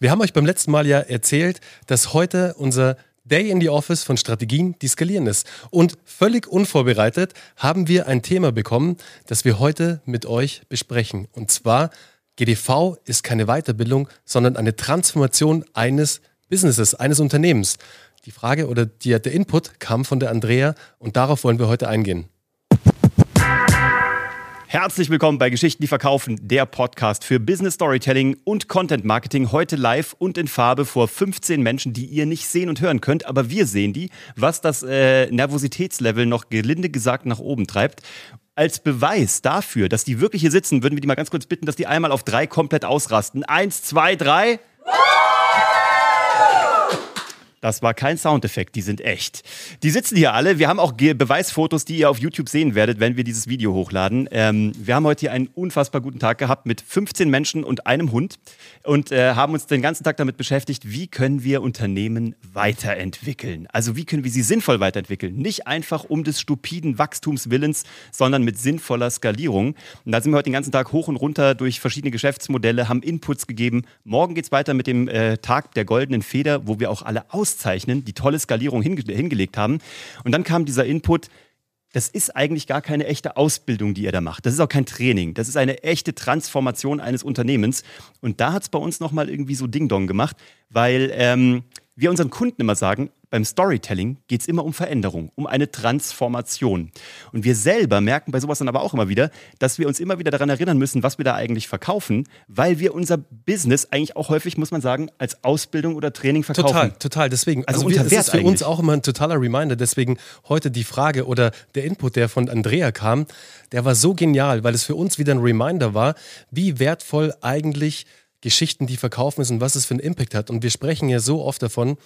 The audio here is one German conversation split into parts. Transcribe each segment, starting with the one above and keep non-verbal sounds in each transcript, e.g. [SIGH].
Wir haben euch beim letzten Mal ja erzählt, dass heute unser Day in the Office von Strategien, die skalieren ist. Und völlig unvorbereitet haben wir ein Thema bekommen, das wir heute mit euch besprechen. Und zwar, GDV ist keine Weiterbildung, sondern eine Transformation eines Businesses, eines Unternehmens. Die Frage oder die, der Input kam von der Andrea und darauf wollen wir heute eingehen. Herzlich willkommen bei Geschichten, die verkaufen, der Podcast für Business Storytelling und Content Marketing. Heute live und in Farbe vor 15 Menschen, die ihr nicht sehen und hören könnt, aber wir sehen die, was das äh, Nervositätslevel noch gelinde gesagt nach oben treibt. Als Beweis dafür, dass die wirklich hier sitzen, würden wir die mal ganz kurz bitten, dass die einmal auf drei komplett ausrasten. Eins, zwei, drei. Das war kein Soundeffekt, die sind echt. Die sitzen hier alle. Wir haben auch Beweisfotos, die ihr auf YouTube sehen werdet, wenn wir dieses Video hochladen. Ähm, wir haben heute hier einen unfassbar guten Tag gehabt mit 15 Menschen und einem Hund und äh, haben uns den ganzen Tag damit beschäftigt, wie können wir Unternehmen weiterentwickeln. Also wie können wir sie sinnvoll weiterentwickeln. Nicht einfach um des stupiden Wachstumswillens, sondern mit sinnvoller Skalierung. Und da sind wir heute den ganzen Tag hoch und runter durch verschiedene Geschäftsmodelle, haben Inputs gegeben. Morgen geht es weiter mit dem äh, Tag der goldenen Feder, wo wir auch alle aus auszeichnen, die tolle Skalierung hinge hingelegt haben. Und dann kam dieser Input, das ist eigentlich gar keine echte Ausbildung, die ihr da macht. Das ist auch kein Training. Das ist eine echte Transformation eines Unternehmens. Und da hat es bei uns nochmal irgendwie so Ding-Dong gemacht, weil ähm, wir unseren Kunden immer sagen, beim Storytelling geht es immer um Veränderung, um eine Transformation. Und wir selber merken bei sowas dann aber auch immer wieder, dass wir uns immer wieder daran erinnern müssen, was wir da eigentlich verkaufen, weil wir unser Business eigentlich auch häufig, muss man sagen, als Ausbildung oder Training verkaufen. Total, total. Deswegen, also, also wir, es ist für eigentlich. uns auch immer ein totaler Reminder. Deswegen heute die Frage oder der Input, der von Andrea kam, der war so genial, weil es für uns wieder ein Reminder war, wie wertvoll eigentlich Geschichten, die verkaufen ist und was es für einen Impact hat. Und wir sprechen ja so oft davon,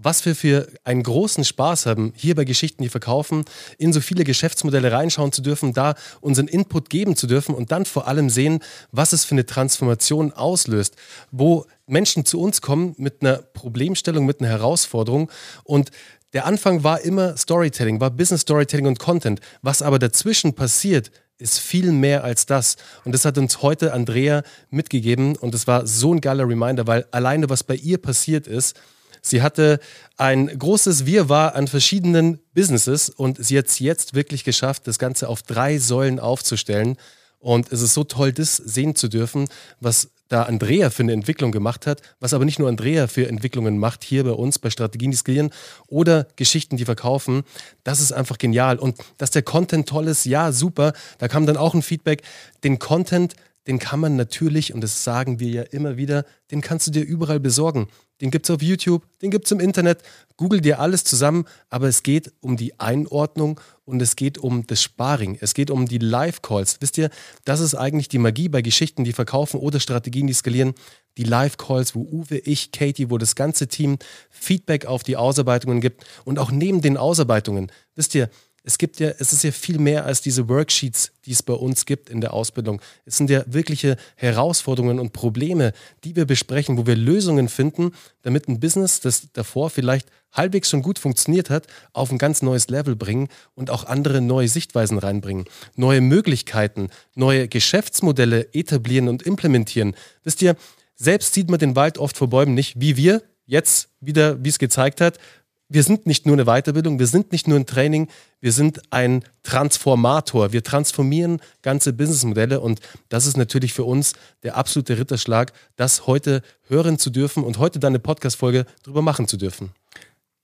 was wir für einen großen Spaß haben, hier bei Geschichten, die verkaufen, in so viele Geschäftsmodelle reinschauen zu dürfen, da unseren Input geben zu dürfen und dann vor allem sehen, was es für eine Transformation auslöst, wo Menschen zu uns kommen mit einer Problemstellung, mit einer Herausforderung und der Anfang war immer Storytelling, war Business Storytelling und Content. Was aber dazwischen passiert, ist viel mehr als das. Und das hat uns heute Andrea mitgegeben und es war so ein geiler Reminder, weil alleine was bei ihr passiert ist, Sie hatte ein großes Wirrwarr an verschiedenen Businesses und sie hat es jetzt wirklich geschafft, das Ganze auf drei Säulen aufzustellen. Und es ist so toll, das sehen zu dürfen, was da Andrea für eine Entwicklung gemacht hat, was aber nicht nur Andrea für Entwicklungen macht, hier bei uns bei Strategien, die skalieren oder Geschichten, die verkaufen. Das ist einfach genial. Und dass der Content toll ist, ja, super. Da kam dann auch ein Feedback. Den Content, den kann man natürlich, und das sagen wir ja immer wieder, den kannst du dir überall besorgen. Den gibt es auf YouTube, den gibt es im Internet. Google dir alles zusammen, aber es geht um die Einordnung und es geht um das Sparring. Es geht um die Live-Calls. Wisst ihr, das ist eigentlich die Magie bei Geschichten, die verkaufen oder Strategien, die skalieren. Die Live-Calls, wo Uwe, ich, Katie, wo das ganze Team Feedback auf die Ausarbeitungen gibt und auch neben den Ausarbeitungen. Wisst ihr, es gibt ja, es ist ja viel mehr als diese Worksheets, die es bei uns gibt in der Ausbildung. Es sind ja wirkliche Herausforderungen und Probleme, die wir besprechen, wo wir Lösungen finden, damit ein Business, das davor vielleicht halbwegs schon gut funktioniert hat, auf ein ganz neues Level bringen und auch andere neue Sichtweisen reinbringen, neue Möglichkeiten, neue Geschäftsmodelle etablieren und implementieren. Wisst ihr, selbst sieht man den Wald oft vor Bäumen nicht, wie wir jetzt wieder, wie es gezeigt hat, wir sind nicht nur eine Weiterbildung, wir sind nicht nur ein Training, wir sind ein Transformator. Wir transformieren ganze Businessmodelle und das ist natürlich für uns der absolute Ritterschlag, das heute hören zu dürfen und heute dann eine Podcast-Folge drüber machen zu dürfen.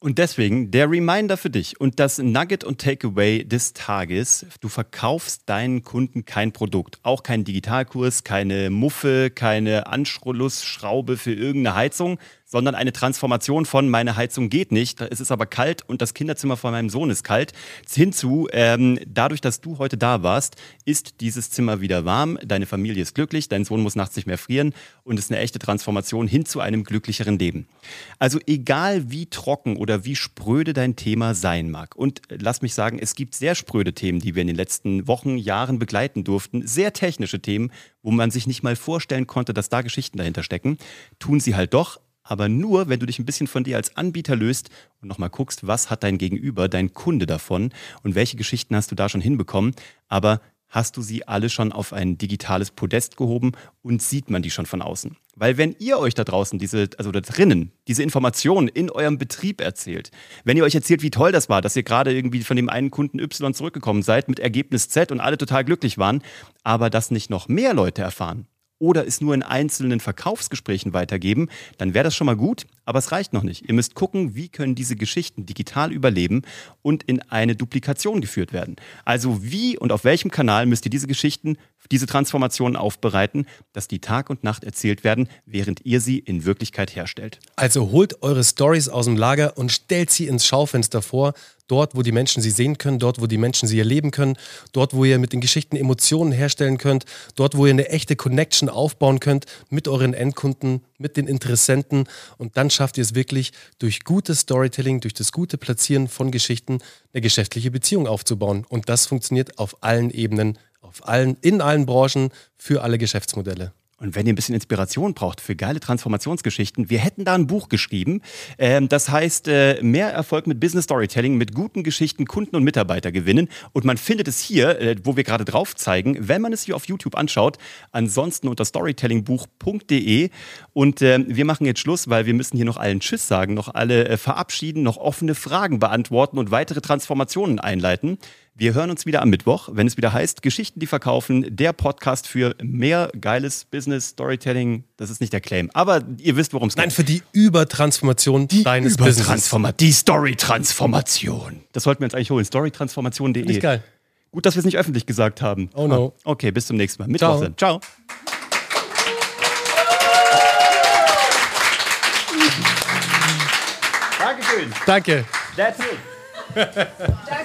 Und deswegen der Reminder für dich und das Nugget und Takeaway des Tages. Du verkaufst deinen Kunden kein Produkt, auch keinen Digitalkurs, keine Muffe, keine Anschlussschraube für irgendeine Heizung, sondern eine Transformation von meine Heizung geht nicht, es ist aber kalt und das Kinderzimmer von meinem Sohn ist kalt, hinzu, ähm, dadurch, dass du heute da warst, ist dieses Zimmer wieder warm, deine Familie ist glücklich, dein Sohn muss nachts nicht mehr frieren und es ist eine echte Transformation hin zu einem glücklicheren Leben. Also egal wie trocken oder wie spröde dein Thema sein mag und lass mich sagen, es gibt sehr spröde Themen, die wir in den letzten Wochen, Jahren begleiten durften, sehr technische Themen, wo man sich nicht mal vorstellen konnte, dass da Geschichten dahinter stecken, tun sie halt doch, aber nur, wenn du dich ein bisschen von dir als Anbieter löst und nochmal guckst, was hat dein Gegenüber, dein Kunde davon und welche Geschichten hast du da schon hinbekommen. Aber hast du sie alle schon auf ein digitales Podest gehoben und sieht man die schon von außen. Weil wenn ihr euch da draußen diese, also da drinnen, diese Informationen in eurem Betrieb erzählt, wenn ihr euch erzählt, wie toll das war, dass ihr gerade irgendwie von dem einen Kunden Y zurückgekommen seid mit Ergebnis Z und alle total glücklich waren, aber das nicht noch mehr Leute erfahren, oder es nur in einzelnen Verkaufsgesprächen weitergeben, dann wäre das schon mal gut, aber es reicht noch nicht. Ihr müsst gucken, wie können diese Geschichten digital überleben und in eine Duplikation geführt werden. Also wie und auf welchem Kanal müsst ihr diese Geschichten, diese Transformationen aufbereiten, dass die Tag und Nacht erzählt werden, während ihr sie in Wirklichkeit herstellt. Also holt eure Stories aus dem Lager und stellt sie ins Schaufenster vor, dort, wo die Menschen sie sehen können, dort, wo die Menschen sie erleben können, dort, wo ihr mit den Geschichten Emotionen herstellen könnt, dort, wo ihr eine echte Connection aufbauen könnt mit euren Endkunden, mit den Interessenten und dann schafft ihr es wirklich durch gutes Storytelling, durch das gute Platzieren von Geschichten eine geschäftliche Beziehung aufzubauen und das funktioniert auf allen Ebenen, auf allen in allen Branchen für alle Geschäftsmodelle. Und wenn ihr ein bisschen Inspiration braucht für geile Transformationsgeschichten, wir hätten da ein Buch geschrieben. Ähm, das heißt, äh, mehr Erfolg mit Business Storytelling, mit guten Geschichten Kunden und Mitarbeiter gewinnen. Und man findet es hier, äh, wo wir gerade drauf zeigen, wenn man es hier auf YouTube anschaut. Ansonsten unter storytellingbuch.de. Und äh, wir machen jetzt Schluss, weil wir müssen hier noch allen Tschüss sagen, noch alle äh, verabschieden, noch offene Fragen beantworten und weitere Transformationen einleiten. Wir hören uns wieder am Mittwoch, wenn es wieder heißt Geschichten, die verkaufen, der Podcast für mehr geiles Business Storytelling. Das ist nicht der Claim, aber ihr wisst, worum es geht. Nein, für die Übertransformation die deines Übertransforma Business. Die Story-Transformation. Das sollten wir uns eigentlich holen. Storytransformation.de. Nicht geil. Gut, dass wir es nicht öffentlich gesagt haben. Oh no. Ah, okay, bis zum nächsten Mal. Mittwoch Ciao. Ciao. Dankeschön. Danke. That's it. [LAUGHS]